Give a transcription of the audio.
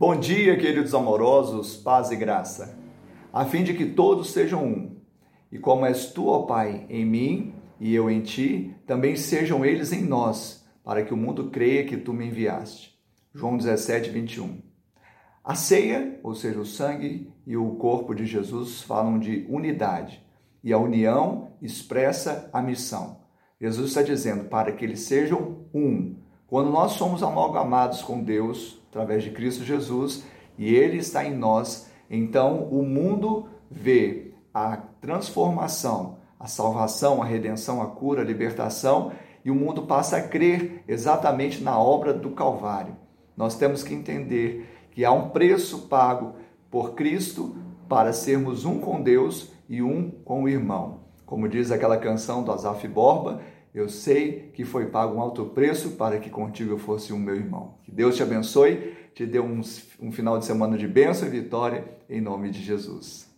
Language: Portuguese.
Bom dia, queridos amorosos, paz e graça, a fim de que todos sejam um. E como és tu, ó Pai, em mim e eu em ti, também sejam eles em nós, para que o mundo creia que tu me enviaste. João 17, 21. A ceia, ou seja, o sangue e o corpo de Jesus, falam de unidade, e a união expressa a missão. Jesus está dizendo para que eles sejam um. Quando nós somos amalgamados com Deus, através de Cristo Jesus, e Ele está em nós, então o mundo vê a transformação, a salvação, a redenção, a cura, a libertação, e o mundo passa a crer exatamente na obra do Calvário. Nós temos que entender que há um preço pago por Cristo para sermos um com Deus e um com o irmão. Como diz aquela canção do Azaf Borba, eu sei que foi pago um alto preço para que contigo eu fosse um meu irmão. Que Deus te abençoe, te dê um, um final de semana de bênção e vitória, em nome de Jesus.